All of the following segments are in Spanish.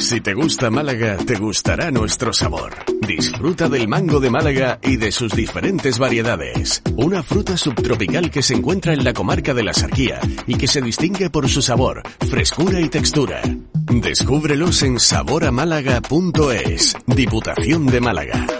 Si te gusta Málaga, te gustará nuestro sabor. Disfruta del mango de Málaga y de sus diferentes variedades. Una fruta subtropical que se encuentra en la comarca de la Sarquía y que se distingue por su sabor, frescura y textura. Descúbrelos en saboramálaga.es, Diputación de Málaga.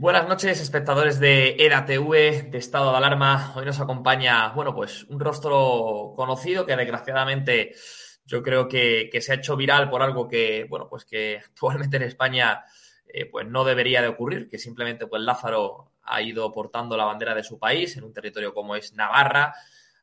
Buenas noches, espectadores de EDATV, de Estado de Alarma. Hoy nos acompaña, bueno, pues un rostro conocido que desgraciadamente yo creo que, se ha hecho viral por algo que, bueno, pues que actualmente en España eh, pues no debería de ocurrir, que simplemente pues Lázaro ha ido portando la bandera de su país en un territorio como es Navarra,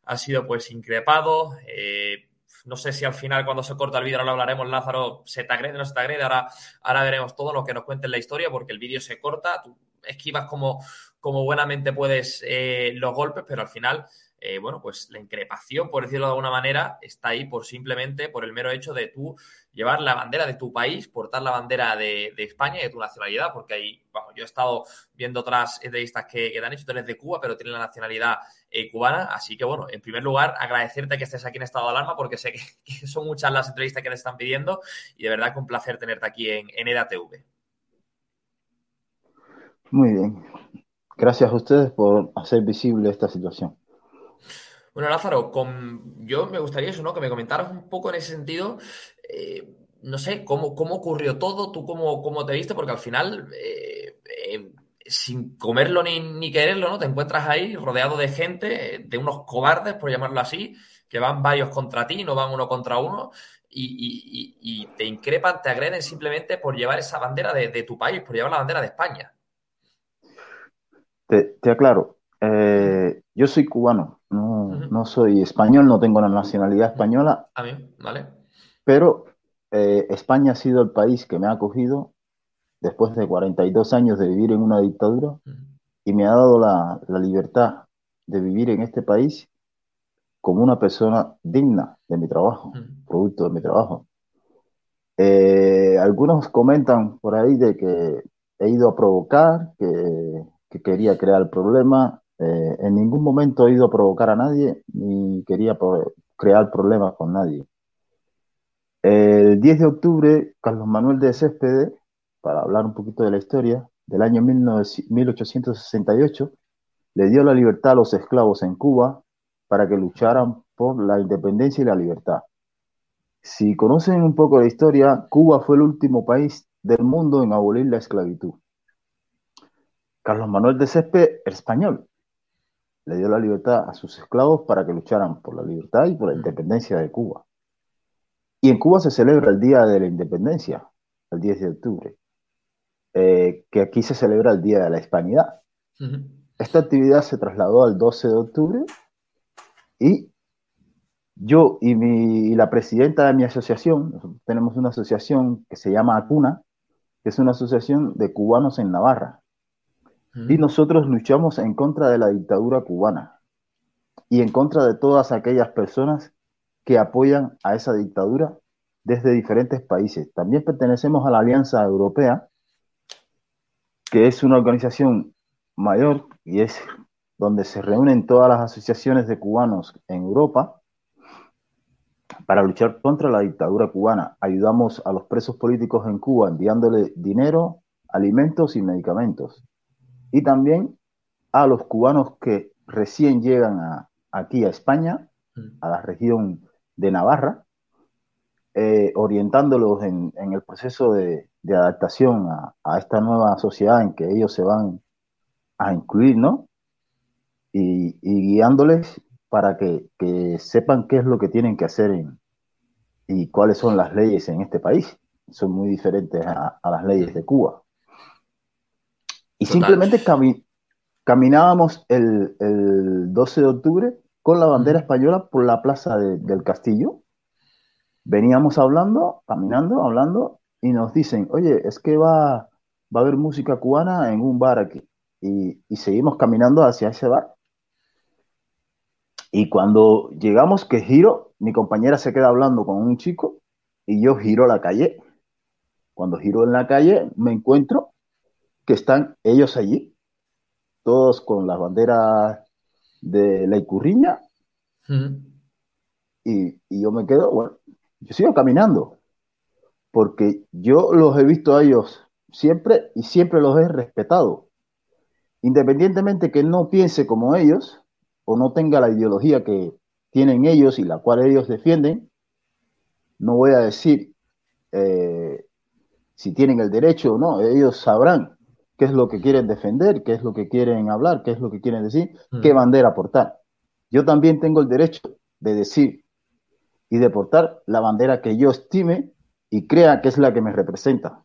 ha sido pues increpado. Eh, no sé si al final cuando se corta el vídeo, ahora lo hablaremos, Lázaro, se te agrede no se te agrede, ahora, ahora veremos todo lo que nos cuente la historia porque el vídeo se corta, esquivas como, como buenamente puedes eh, los golpes, pero al final, eh, bueno, pues la increpación, por decirlo de alguna manera, está ahí por simplemente, por el mero hecho de tú llevar la bandera de tu país, portar la bandera de, de España y de tu nacionalidad, porque ahí, vamos, yo he estado viendo otras entrevistas que, que te han hecho, tú eres de Cuba, pero tienes la nacionalidad eh, cubana, así que bueno, en primer lugar, agradecerte que estés aquí en estado de alarma, porque sé que, son muchas las entrevistas que te están pidiendo y de verdad que un placer tenerte aquí en, en EDATV. Muy bien. Gracias a ustedes por hacer visible esta situación. Bueno, Lázaro, yo me gustaría eso, ¿no? Que me comentaras un poco en ese sentido, eh, no sé, cómo, cómo ocurrió todo, tú cómo, cómo te viste, porque al final, eh, eh, sin comerlo ni, ni, quererlo, ¿no? Te encuentras ahí rodeado de gente, de unos cobardes, por llamarlo así, que van varios contra ti, no van uno contra uno, y, te increpan, te agreden simplemente por llevar esa bandera de, de, tu país, por llevar la bandera de España. Te, te aclaro, eh, yo soy cubano, no, uh -huh. no, soy español, no tengo la nacionalidad española. A mí, vale. Pero eh, España ha sido el país que me ha acogido después de 42 años de vivir en una dictadura uh -huh. y me ha dado la, la, libertad de vivir en este país como una persona digna de mi trabajo, uh -huh. producto de mi trabajo. Eh, algunos comentan por ahí de que he ido a provocar, que, que quería crear el problema. Eh, en ningún momento he ido a provocar a nadie ni quería crear problemas con nadie. El 10 de octubre, Carlos Manuel de Céspedes, para hablar un poquito de la historia, del año 1868, le dio la libertad a los esclavos en Cuba para que lucharan por la independencia y la libertad. Si conocen un poco la historia, Cuba fue el último país del mundo en abolir la esclavitud. Carlos Manuel de Césped, español, le dio la libertad a sus esclavos para que lucharan por la libertad y por la independencia de Cuba. Y en Cuba se celebra el Día de la Independencia, el 10 de octubre, eh, que aquí se celebra el Día de la Hispanidad. Uh -huh. Esta actividad se trasladó al 12 de octubre y yo y, mi, y la presidenta de mi asociación, tenemos una asociación que se llama ACUNA, que es una asociación de cubanos en Navarra. Y nosotros luchamos en contra de la dictadura cubana y en contra de todas aquellas personas que apoyan a esa dictadura desde diferentes países. También pertenecemos a la Alianza Europea, que es una organización mayor y es donde se reúnen todas las asociaciones de cubanos en Europa para luchar contra la dictadura cubana. Ayudamos a los presos políticos en Cuba enviándole dinero, alimentos y medicamentos. Y también a los cubanos que recién llegan aquí a España, a la región de Navarra, eh, orientándolos en, el proceso de, adaptación a, esta nueva sociedad en que ellos se van a incluir, ¿no? Y, guiándoles para que, sepan qué es lo que tienen que hacer y cuáles son las leyes en este país. Son muy diferentes a, las leyes de Cuba. Y simplemente caminábamos el, 12 de octubre con la bandera española por la plaza del castillo veníamos hablando, caminando, hablando, y nos dicen, oye, es que va, va a haber música cubana en un bar aquí. Y, seguimos caminando hacia ese bar. Y cuando llegamos, que giro, mi compañera se queda hablando con un chico y yo giro la calle. Cuando giro en la calle, me encuentro que están ellos allí, todos con las banderas de la Icurriña. y, y, yo me quedo, bueno, yo sigo caminando, porque yo los he visto a ellos siempre y siempre los he respetado. Independientemente que no piense como ellos o no tenga la ideología que tienen ellos y la cual ellos defienden, no voy a decir eh, si tienen el derecho o no, ellos sabrán qué es lo que quieren defender, qué es lo que quieren hablar, qué es lo que quieren decir, mm. qué bandera portar. Yo también tengo el derecho de decir y de portar la bandera que yo estime y crea que es la que me representa.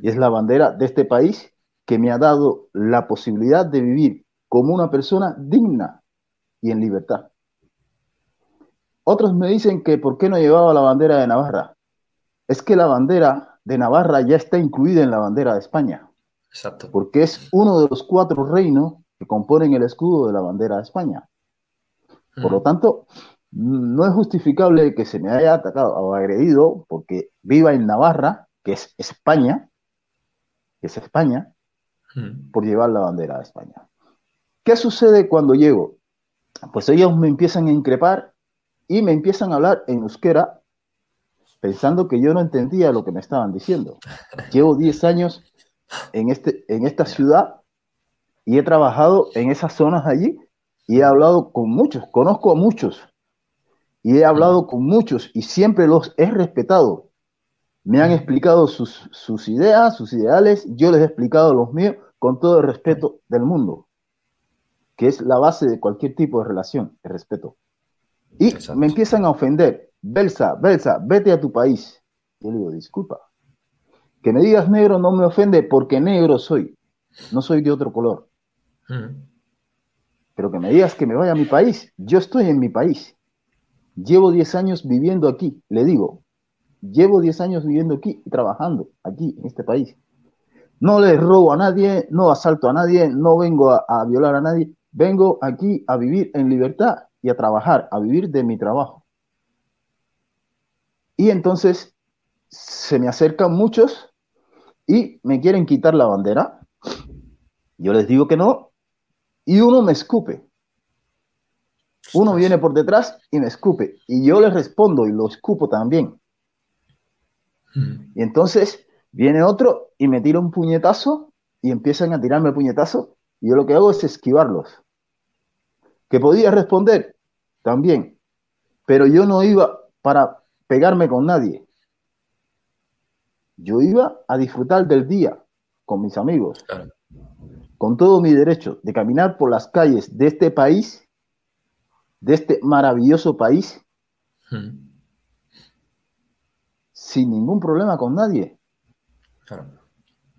Y es la bandera de este país que me ha dado la posibilidad de vivir como una persona digna y en libertad. Otros me dicen que por qué no llevaba la bandera de Navarra. Es que la bandera de Navarra ya está incluida en la bandera de España. Exacto. Porque es uno de los cuatro reinos que componen el escudo de la bandera de España. Por lo tanto, no es justificable que se me haya atacado o agredido porque viva en Navarra, que es España, que es España, por llevar la bandera de España. ¿Qué sucede cuando llego? Pues ellos me empiezan a increpar y me empiezan a hablar en euskera pensando que yo no entendía lo que me estaban diciendo. Llevo 10 años en, este, en esta ciudad y he trabajado en esas zonas allí y he hablado con muchos, conozco a muchos y he hablado con muchos y siempre los he respetado. Me han explicado sus, sus ideas, sus ideales, yo les he explicado los míos con todo el respeto del mundo, que es la base de cualquier tipo de relación, el respeto. Y me empiezan a ofender. Belsa, Belsa, vete a tu país. Yo le digo, disculpa. Que me digas negro no me ofende porque negro soy. No soy de otro color. Pero que me digas que me vaya a mi país. Yo estoy en mi país. Llevo 10 años viviendo aquí, le digo, llevo 10 años viviendo aquí y trabajando aquí en este país. No le robo a nadie, no asalto a nadie, no vengo a, violar a nadie, vengo aquí a vivir en libertad y a trabajar, a vivir de mi trabajo. Y entonces se me acercan muchos y me quieren quitar la bandera. Yo les digo que no y uno me escupe. Uno viene por detrás y me escupe. Y yo le respondo y lo escupo también. Y entonces viene otro y me tira un puñetazo y empiezan a tirarme el puñetazo. Y yo lo que hago es esquivarlos. Que podía responder también. Pero yo no iba para pegarme con nadie. Yo iba a disfrutar del día con mis amigos. Con todo mi derecho de caminar por las calles de este país de este maravilloso país hmm. sin ningún problema con nadie.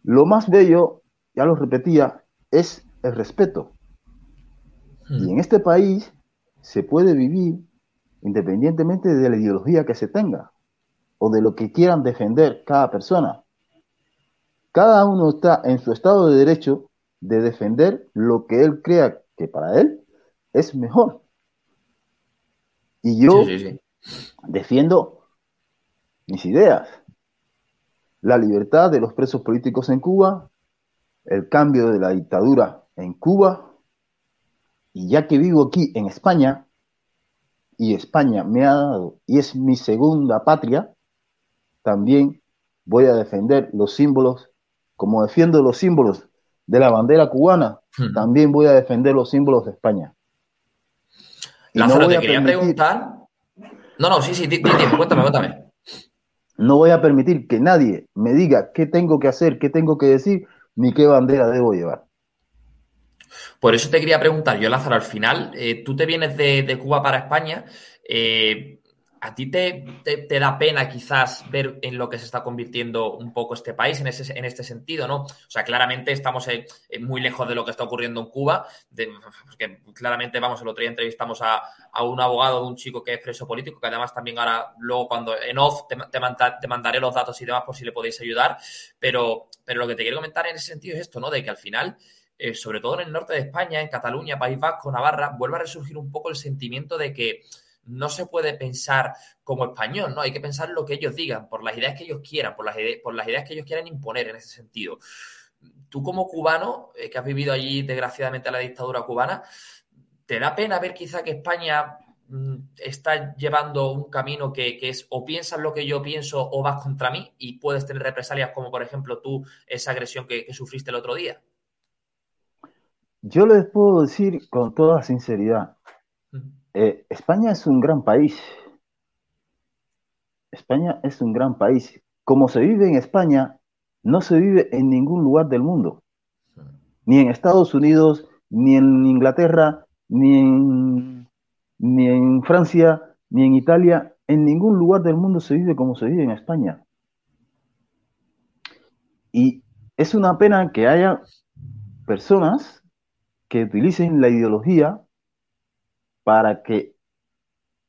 Lo más bello, ya lo repetía, es el respeto. Hmm. Y en este país se puede vivir independientemente de la ideología que se tenga o de lo que quieran defender cada persona. Cada uno está en su estado de derecho de defender lo que él crea que para él es mejor. Y yo defiendo mis ideas. La libertad de los presos políticos en Cuba, el cambio de la dictadura en Cuba, y ya que vivo aquí en España, y España me ha dado, y es mi segunda patria, también voy a defender los símbolos, como defiendo los símbolos de la bandera cubana, hmm. también voy a defender los símbolos de España. Lázaro, no te quería preguntar. No, no, sí, sí, cuéntame, cuéntame. No voy a permitir que nadie me diga qué tengo que hacer, qué tengo que decir, ni qué bandera debo llevar. Por eso te quería preguntar, yo Lázaro, al final, eh, tú te vienes de, Cuba para España, eh, ¿a ti te, da pena quizás ver en lo que se está convirtiendo un poco este país en, ese, en este sentido, ¿no? O sea, claramente estamos muy lejos de lo que está ocurriendo en Cuba, porque claramente, vamos, el otro día entrevistamos a, un abogado de un chico que es preso político, que además también ahora, luego cuando en off te, te, mandaré los datos y demás por si le podéis ayudar, pero, pero lo que te quiero comentar en ese sentido es esto, ¿no? De que al final eh, sobre todo en el norte de España, en Cataluña, País Vasco, Navarra, vuelve a resurgir un poco el sentimiento de que no se puede pensar como español, ¿no? Hay que pensar lo que ellos digan, por las ideas que ellos quieran, por las, por las ideas que ellos quieran imponer en ese sentido. Tú como cubano, eh, que has vivido allí desgraciadamente la dictadura cubana, ¿te da pena ver quizá que España mm, está llevando un camino que, es o piensas lo que yo pienso o vas contra mí y puedes tener represalias como por ejemplo tú esa agresión que sufriste el otro día? Yo les puedo decir con toda sinceridad, eh, España es un gran país. España es un gran país. Como se vive en España, no se vive en ningún lugar del mundo. Ni en Estados Unidos, ni en Inglaterra, en, ni en Francia, ni en Italia. En ningún lugar del mundo se vive como se vive en España. Y es una pena que haya personas que utilicen la ideología para que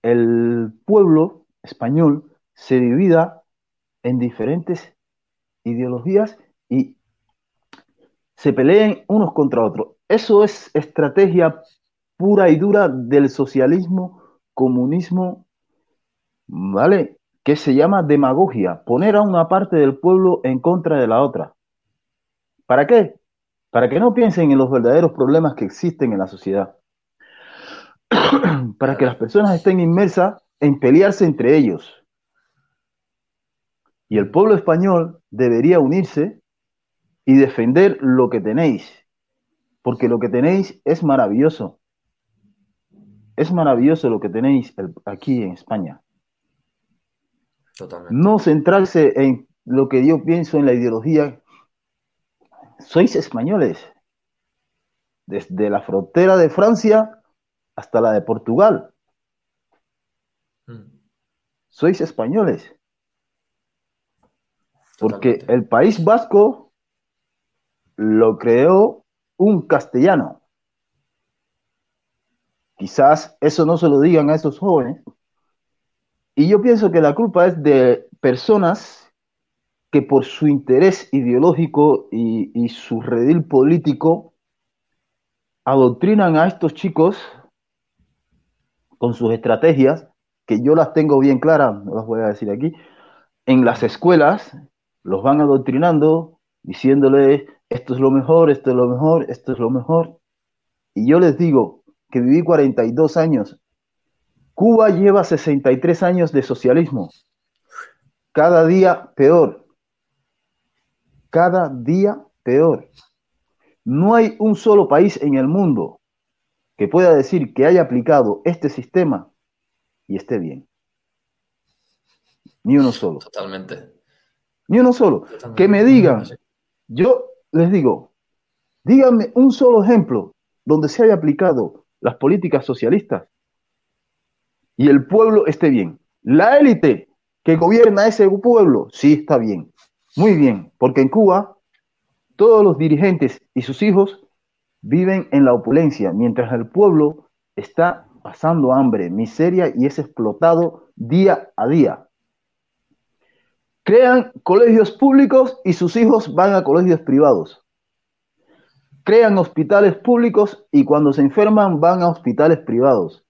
el pueblo español se divida en diferentes ideologías y se peleen unos contra otros. Eso es estrategia pura y dura del socialismo, comunismo, ¿vale? Que se llama demagogia, poner a una parte del pueblo en contra de la otra. ¿Para qué? para que no piensen en los verdaderos problemas que existen en la sociedad, para que las personas estén inmersas en pelearse entre ellos. Y el pueblo español debería unirse y defender lo que tenéis, porque lo que tenéis es maravilloso. Es maravilloso lo que tenéis aquí en España. Totalmente. No centrarse en lo que yo pienso en la ideología sois españoles. Desde la frontera de Francia hasta la de Portugal. Hmm. Sois españoles. Porque el País Vasco lo creó un castellano. Quizás eso no se lo digan a esos jóvenes. Y yo pienso que la culpa es de personas que por su interés ideológico y, su redil político adoctrinan a estos chicos con sus estrategias, que yo las tengo bien claras, las voy a decir aquí, en las escuelas los van adoctrinando, diciéndoles esto es lo mejor, esto es lo mejor, esto es lo mejor. Y yo les digo que viví 42 años. Cuba lleva 63 años de socialismo. Cada día peor cada día peor. No hay un solo país en el mundo que pueda decir que haya aplicado este sistema y esté bien. Ni uno solo. Totalmente. Ni uno solo. Que me digan, yo les digo, díganme un solo ejemplo donde se haya aplicado las políticas socialistas y el pueblo esté bien. La élite que gobierna ese pueblo, sí está bien. Muy bien, porque en Cuba todos los dirigentes y sus hijos viven en la opulencia, mientras el pueblo está pasando hambre, miseria y es explotado día a día. Crean colegios públicos y sus hijos van a colegios privados. crean hospitales públicos y cuando se enferman van a hospitales privados.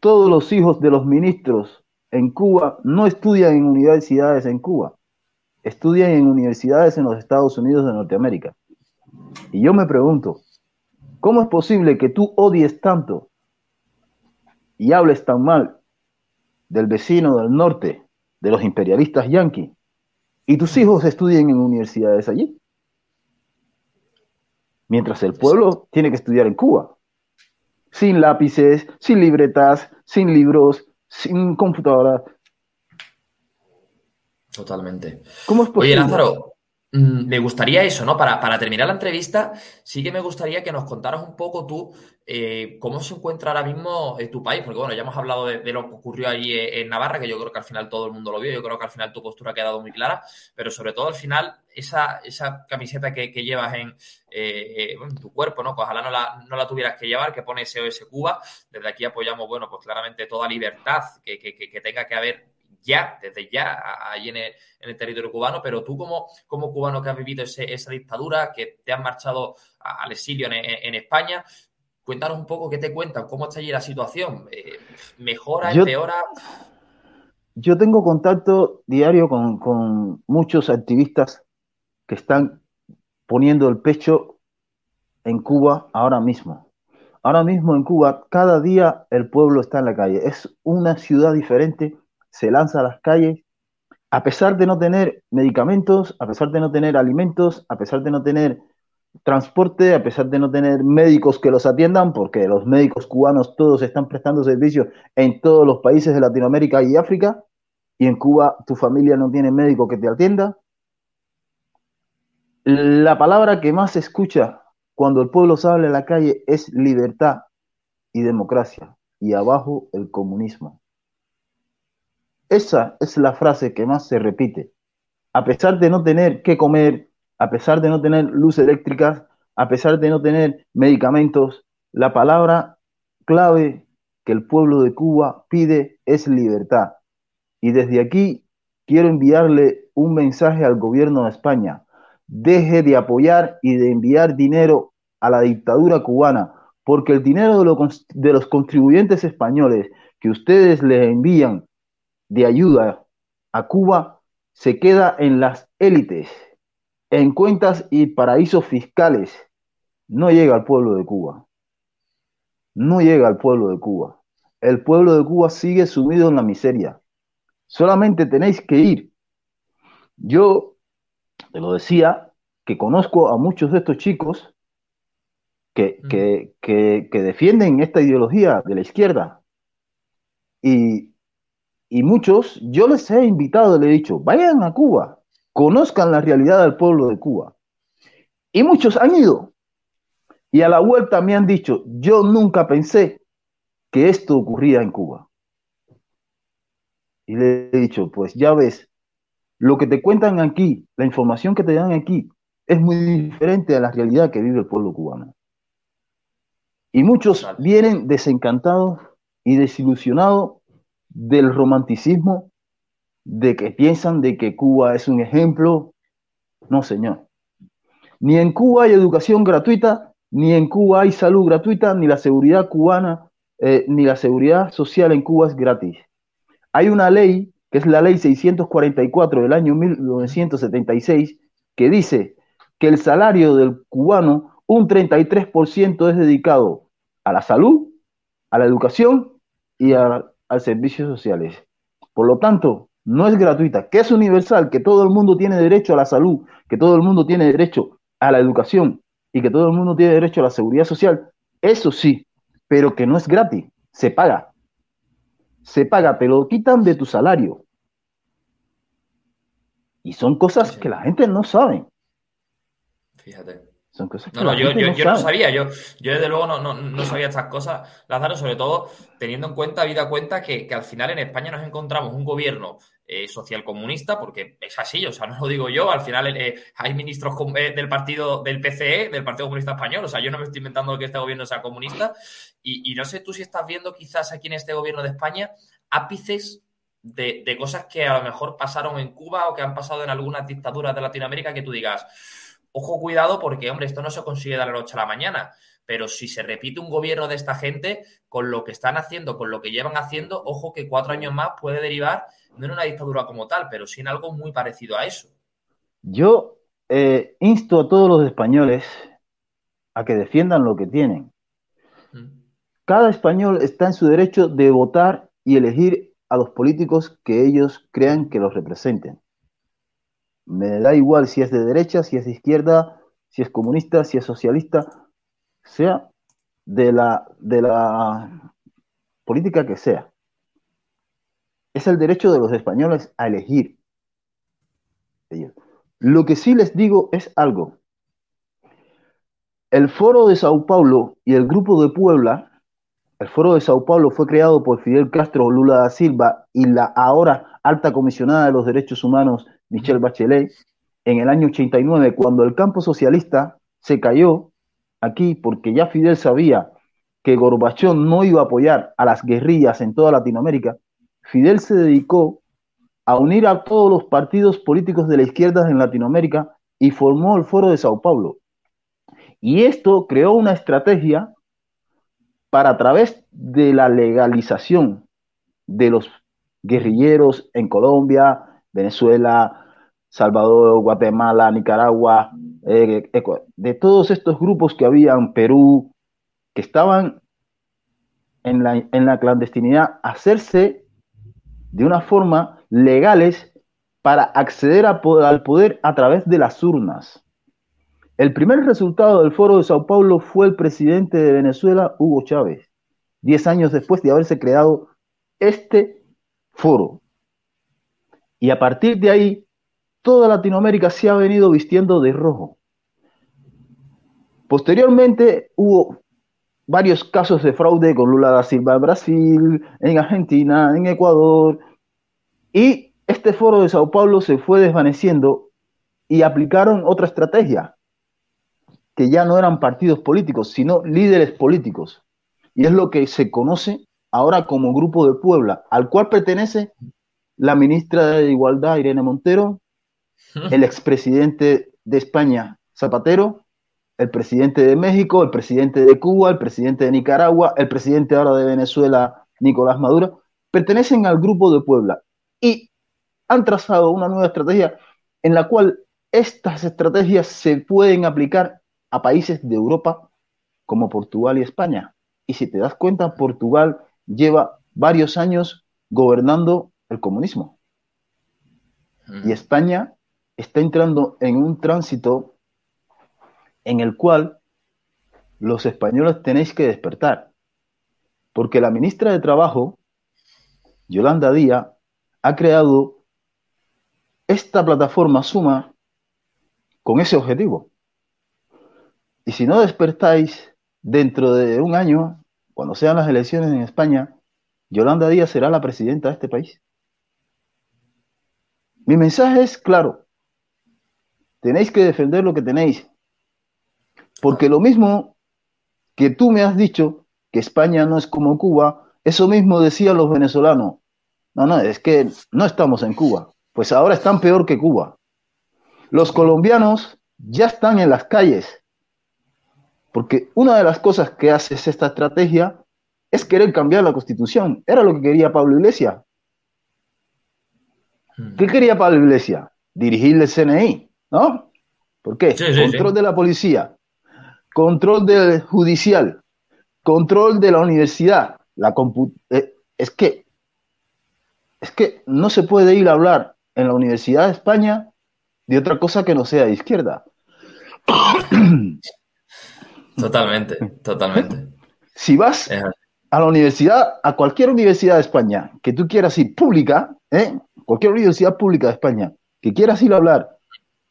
Todos los hijos de los ministros en Cuba no estudian en universidades en Cuba, estudian en universidades en los Estados Unidos de Norteamérica. Y yo me pregunto, ¿cómo es posible que tú odies tanto y hables tan mal del vecino del norte, de los imperialistas yanquis, y tus hijos estudien en universidades allí? Mientras el pueblo tiene que estudiar en Cuba, sin lápices, sin libretas, sin libros, sin computadora. Totalmente. ¿Cómo es posible? Oye, Lázaro, me gustaría eso, ¿no? Para, para, terminar la entrevista, sí que me gustaría que nos contaras un poco tú eh, cómo se encuentra ahora mismo eh, tu país, porque bueno, ya hemos hablado de, lo que ocurrió allí eh, en Navarra, que yo creo que al final todo el mundo lo vio, yo creo que al final tu postura ha quedado muy clara, pero sobre todo al final esa, esa camiseta que, llevas en, en, tu cuerpo, ¿no? Pues ojalá no la, no la, tuvieras que llevar, que pone SOS Cuba, desde aquí apoyamos, bueno, pues claramente toda libertad que, que, que tenga que haber ya, desde ya, allí en el, en el, territorio cubano, pero tú como, como cubano que has vivido ese, esa dictadura, que te has marchado al exilio en, en, España, cuéntanos un poco qué te cuentan, cómo está allí la situación, eh, ¿mejora, yo, empeora? Yo tengo contacto diario con, con muchos activistas que están poniendo el pecho en Cuba ahora mismo. Ahora mismo en Cuba, cada día el pueblo está en la calle. Es una ciudad diferente se lanza a las calles, a pesar de no tener medicamentos, a pesar de no tener alimentos, a pesar de no tener transporte, a pesar de no tener médicos que los atiendan, porque los médicos cubanos todos están prestando servicios en todos los países de Latinoamérica y África, y en Cuba tu familia no tiene médico que te atienda. La palabra que más se escucha cuando el pueblo sale a la calle es libertad y democracia, y abajo el comunismo. Esa es la frase que más se repite. A pesar de no tener que comer, a pesar de no tener luz eléctrica, a pesar de no tener medicamentos, la palabra clave que el pueblo de Cuba pide es libertad. Y desde aquí quiero enviarle un mensaje al gobierno de España. Deje de apoyar y de enviar dinero a la dictadura cubana, porque el dinero de los, contribuyentes españoles que ustedes le envían de ayuda a Cuba se queda en las élites, en cuentas y paraísos fiscales. No llega al pueblo de Cuba. No llega al pueblo de Cuba. El pueblo de Cuba sigue sumido en la miseria. Solamente tenéis que ir. Yo te lo decía, que conozco a muchos de estos chicos que, que, que, que defienden esta ideología de la izquierda. Y y muchos, yo les he invitado, les he dicho, vayan a Cuba, conozcan la realidad del pueblo de Cuba. Y muchos han ido. Y a la vuelta me han dicho, yo nunca pensé que esto ocurría en Cuba. Y le he dicho, pues ya ves, lo que te cuentan aquí, la información que te dan aquí, es muy diferente a la realidad que vive el pueblo cubano. Y muchos vienen desencantados y desilusionados del romanticismo, de que piensan de que Cuba es un ejemplo. No, señor. Ni en Cuba hay educación gratuita, ni en Cuba hay salud gratuita, ni la seguridad cubana, eh, ni la seguridad social en Cuba es gratis. Hay una ley, que es la ley 644 del año 1976, que dice que el salario del cubano, un 33% es dedicado a la salud, a la educación y a a servicios sociales. Por lo tanto, no es gratuita, que es universal, que todo el mundo tiene derecho a la salud, que todo el mundo tiene derecho a la educación y que todo el mundo tiene derecho a la seguridad social. Eso sí, pero que no es gratis, se paga. Se paga, te lo quitan de tu salario. Y son cosas que la gente no sabe. Fíjate. Son cosas que no, no, yo, yo, no, yo no, sabía, yo, yo desde luego no, no, sabía estas cosas, Lázaro, sobre todo teniendo en cuenta, vida cuenta, que, que al final en España nos encontramos un gobierno eh, socialcomunista, porque es así, o sea, no lo digo yo, al final eh, hay ministros eh, del partido del PCE, del Partido Comunista Español, o sea, yo no me estoy inventando que este gobierno sea comunista, y, y no sé tú si estás viendo quizás aquí en este gobierno de España ápices de, de cosas que a lo mejor pasaron en Cuba o que han pasado en algunas dictaduras de Latinoamérica que tú digas ojo cuidado porque, hombre, esto no se consigue de la noche a la mañana, pero si se repite un gobierno de esta gente, con lo que están haciendo, con lo que llevan haciendo, ojo que cuatro años más puede derivar no en una dictadura como tal, pero sí en algo muy parecido a eso. Yo eh, insto a todos los españoles a que defiendan lo que tienen. Cada español está en su derecho de votar y elegir a los políticos que ellos crean que los representen. Me da igual si es de derecha, si es de izquierda, si es comunista, si es socialista, sea de la, de la política que sea. Es el derecho de los españoles a elegir. Lo que sí les digo es algo. El Foro de Sao Paulo y el Grupo de Puebla el Foro de Sao Paulo fue creado por Fidel Castro Lula da Silva y la ahora alta comisionada de los derechos humanos Michelle Bachelet en el año 89, cuando el campo socialista se cayó aquí porque ya Fidel sabía que Gorbachov no iba a apoyar a las guerrillas en toda Latinoamérica, Fidel se dedicó a unir a todos los partidos políticos de la izquierda en Latinoamérica y formó el Foro de Sao Paulo. Y esto creó una estrategia para a través de la legalización de los guerrilleros en Colombia, Venezuela, Salvador, Guatemala, Nicaragua, eh, de todos estos grupos que había en Perú, que estaban en la, en la clandestinidad, hacerse de una forma legales para acceder al poder a través de las urnas. El primer resultado del Foro de Sao Paulo fue el presidente de Venezuela, Hugo Chávez, diez años después de haberse creado este foro. Y a partir de ahí, toda Latinoamérica se ha venido vistiendo de rojo. Posteriormente hubo varios casos de fraude con Lula da Silva en Brasil, en Argentina, en Ecuador, y este foro de Sao Paulo se fue desvaneciendo y aplicaron otra estrategia, que ya no eran partidos políticos, sino líderes políticos. Y es lo que se conoce ahora como Grupo de Puebla, al cual pertenece la ministra de Igualdad, Irene Montero, el expresidente de España, Zapatero, el presidente de México, el presidente de Cuba, el presidente de Nicaragua, el presidente ahora de Venezuela, Nicolás Maduro, pertenecen al Grupo de Puebla y han trazado una nueva estrategia en la cual estas estrategias se pueden aplicar a países de Europa como Portugal y España. Y si te das cuenta, Portugal lleva varios años gobernando el comunismo. Y España está entrando en un tránsito en el cual los españoles tenéis que despertar. Porque la ministra de Trabajo, Yolanda Díaz, ha creado esta plataforma Suma con ese objetivo. Y si no despertáis dentro de un año, cuando sean las elecciones en España, Yolanda Díaz será la presidenta de este país. Mi mensaje es claro. Tenéis que defender lo que tenéis. Porque lo mismo que tú me has dicho, que España no es como Cuba, eso mismo decían los venezolanos. No, no, es que no estamos en Cuba. Pues ahora están peor que Cuba. Los colombianos ya están en las calles porque una de las cosas que hace esta estrategia es querer cambiar la constitución. Era lo que quería Pablo Iglesias. ¿Qué quería Pablo Iglesias? Dirigir el CNI, ¿no? ¿Por qué? control de la policía, control del judicial, control de la universidad, la eh, es que es que no se puede ir a hablar en la Universidad de España de otra cosa que no sea de izquierda. Totalmente, totalmente. Si vas a la universidad, a cualquier universidad de España que tú quieras ir pública, ¿eh? cualquier universidad pública de España que quieras ir a hablar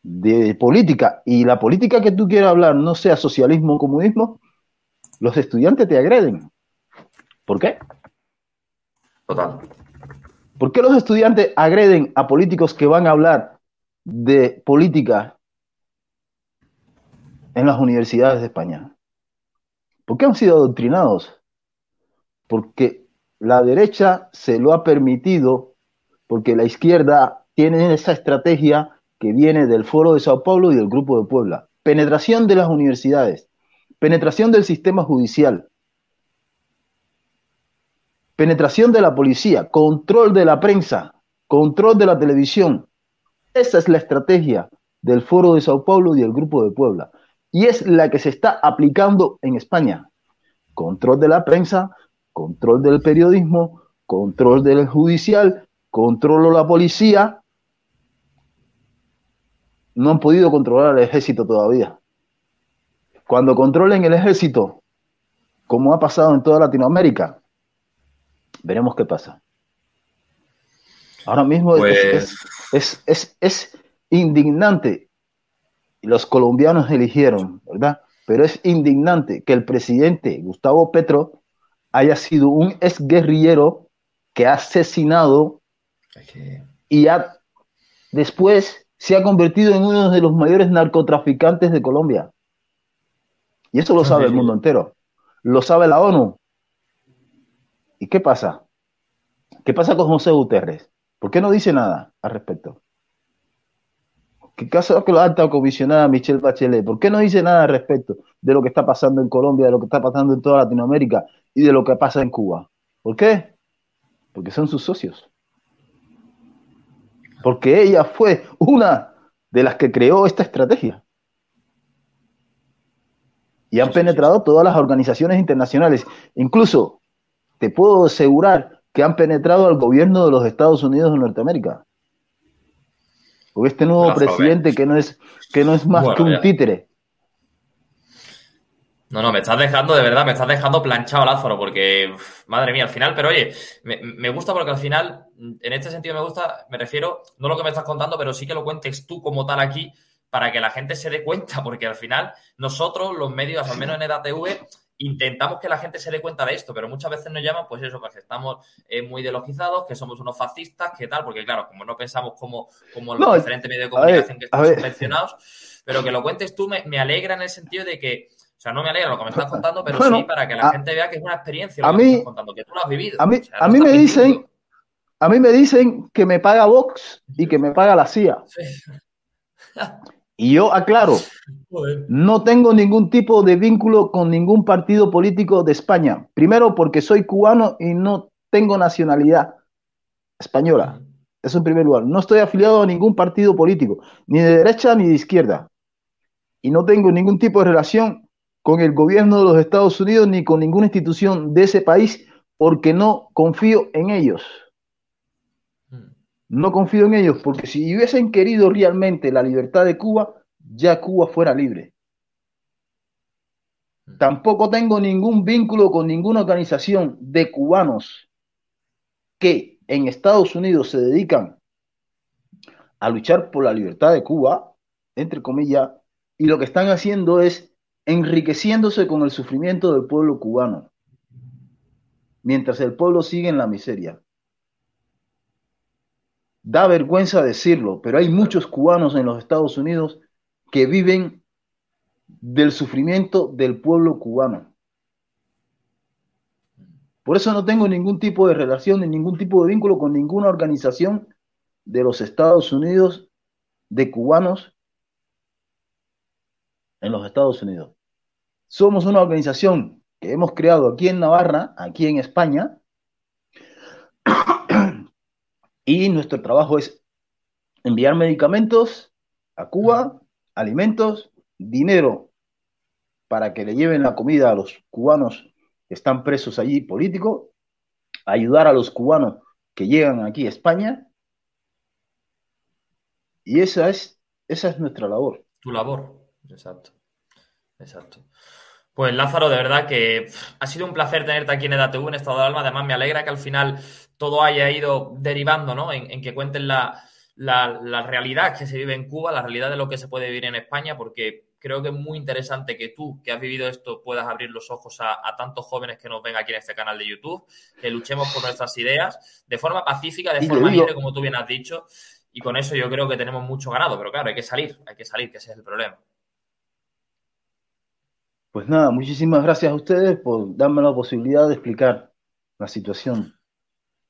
de política y la política que tú quieras hablar no sea socialismo o comunismo, los estudiantes te agreden. ¿Por qué? Total. ¿Por qué los estudiantes agreden a políticos que van a hablar de política en las universidades de España? ¿Por qué han sido adoctrinados? Porque la derecha se lo ha permitido, porque la izquierda tiene esa estrategia que viene del Foro de Sao Paulo y del Grupo de Puebla. penetración de las universidades, penetración del sistema judicial, penetración de la policía, control de la prensa, control de la televisión. Esa es la estrategia del Foro de Sao Paulo y del Grupo de Puebla. Y es la que se está aplicando en España. Control de la prensa, control del periodismo, control del judicial, control de la policía. No han podido controlar el ejército todavía. Cuando controlen el ejército, como ha pasado en toda Latinoamérica, veremos qué pasa. Ahora mismo es, pues es, es, indignante. Los colombianos eligieron, ¿verdad? Pero es indignante que el presidente Gustavo Petro haya sido un exguerrillero que ha asesinado y ha, después se ha convertido en uno de los mayores narcotraficantes de Colombia. Y eso lo sabe el mundo entero. Lo sabe la ONU. ¿Y qué pasa? ¿Qué pasa con José Guterres? ¿Por qué no dice nada al respecto? ¿Qué caso que la alta comisionada Michelle Bachelet? ¿Por qué no dice nada al respecto de lo que está pasando en Colombia, de lo que está pasando en toda Latinoamérica y de lo que pasa en Cuba? ¿Por qué? Porque son sus socios. Porque ella fue una de las que creó esta estrategia. Y han penetrado todas las organizaciones internacionales. Incluso te puedo asegurar que han penetrado al gobierno de los Estados Unidos de Norteamérica. Porque este nuevo presidente que no es, que no es más que un títere. No, no, me estás dejando, de verdad, me estás dejando planchado Lázaro, porque, madre mía, al final, pero oye, me, me, gusta porque al final, en este sentido me gusta, me refiero, no lo que me estás contando, pero sí que lo cuentes tú como tal aquí, para que la gente se dé cuenta, porque al final, nosotros, los medios, al menos en EDATV, intentamos que la gente se dé cuenta de esto, pero muchas veces nos llaman, pues eso, que estamos eh, muy ideologizados, que somos unos fascistas, que tal, porque claro, como no pensamos como, como los diferentes medios de comunicación que están subvencionados, pero que lo cuentes tú me, me, alegra en el sentido de que, o sea, no me alegra lo que me estás contando, pero sí para que la gente vea que es una experiencia lo a que mí, me estás contando, que tú lo has vivido. A mí, a mí me dicen, a mí me dicen que me paga Vox y que me paga la CIA. Sí. Y yo aclaro, no tengo ningún tipo de vínculo con ningún partido político de España. Primero porque soy cubano y no tengo nacionalidad española. Eso en primer lugar. No estoy afiliado a ningún partido político, ni de derecha ni de izquierda. Y no tengo ningún tipo de relación con el gobierno de los Estados Unidos ni con ninguna institución de ese país porque no confío en ellos. No confío en ellos porque si hubiesen querido realmente la libertad de Cuba, ya Cuba fuera libre. Tampoco tengo ningún vínculo con ninguna organización de cubanos que en Estados Unidos se dedican a luchar por la libertad de Cuba, entre comillas, y lo que están haciendo es enriqueciéndose con el sufrimiento del pueblo cubano, mientras el pueblo sigue en la miseria. Da vergüenza decirlo, pero hay muchos cubanos en los Estados Unidos que viven del sufrimiento del pueblo cubano. Por eso no tengo ningún tipo de relación ni ningún tipo de vínculo con ninguna organización de los Estados Unidos de cubanos en los Estados Unidos. Somos una organización que hemos creado aquí en Navarra, aquí en España, y nuestro trabajo es enviar medicamentos a Cuba, alimentos, dinero para que le lleven la comida a los cubanos que están presos allí políticos, ayudar a los cubanos que llegan aquí a España. Y esa es, esa es nuestra labor. Tu labor, exacto. Exacto. Pues Lázaro, de verdad que ha sido un placer tenerte aquí en EDATV, en Estado de Alma. Además, me alegra que al final todo haya ido derivando, ¿no? En, que cuenten la, realidad que se vive en Cuba, la realidad de lo que se puede vivir en España, porque creo que es muy interesante que tú, que has vivido esto, puedas abrir los ojos a, tantos jóvenes que nos ven aquí en este canal de YouTube, que luchemos por nuestras ideas de forma pacífica, de forma libre, como tú bien has dicho. Y con eso yo creo que tenemos mucho ganado, pero claro, hay que salir, hay que salir, que ese es el problema. Pues nada, muchísimas gracias a ustedes por darme la posibilidad de explicar la situación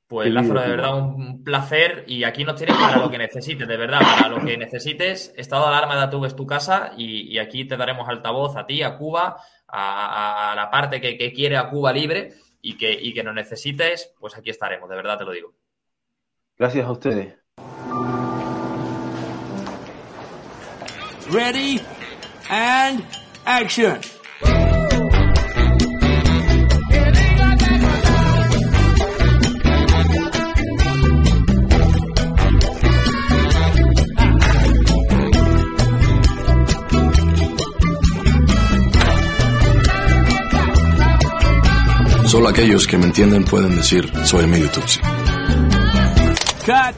Pues Lázaro, de verdad, un placer y aquí nos tienes para lo que necesites, de verdad, para lo que necesites. Estado de alarma de es tu casa y, aquí te daremos altavoz a ti, a Cuba, a, la parte que, quiere a Cuba libre y que, y que nos necesites, pues aquí estaremos, de verdad te lo digo. Gracias a ustedes. Ready and action. Solo aquellos que me entienden pueden decir soy medio tutsi. Cut.